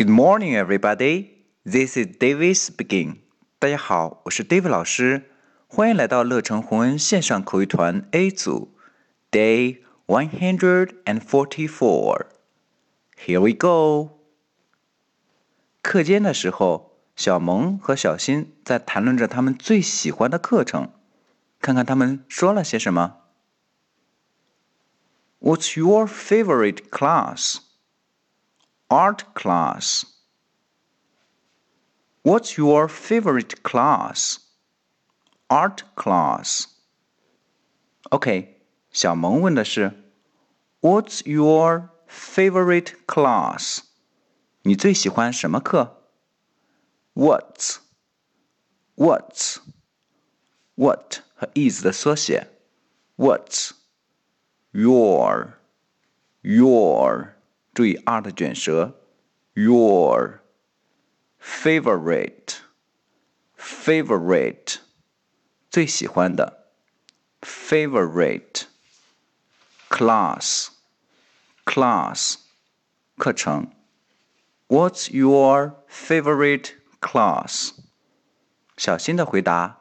Good morning, everybody. This is David speaking. 大家好，我是 David 老师，欢迎来到乐成宏恩线上口语团 A 组，Day one hundred and forty-four. Here we go. 课间的时候，小萌和小新在谈论着他们最喜欢的课程，看看他们说了些什么。What's your favorite class? Art class. What's your favorite class? Art class. OK，小萌问的是，What's your favorite class？你最喜欢什么课？What? What? What 和 is 的缩写。What? Your? Your? 注意 r 的卷舌。Your favorite favorite 最喜欢的 favorite class class 课程。What's your favorite class？小新的回答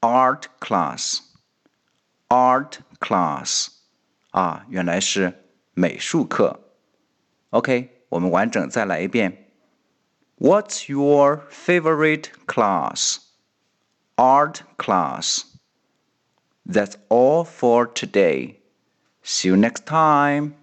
，Art class，Art class，啊，原来是美术课。OK，我们完整再来一遍。What's your favorite class? Art class. That's all for today. See you next time.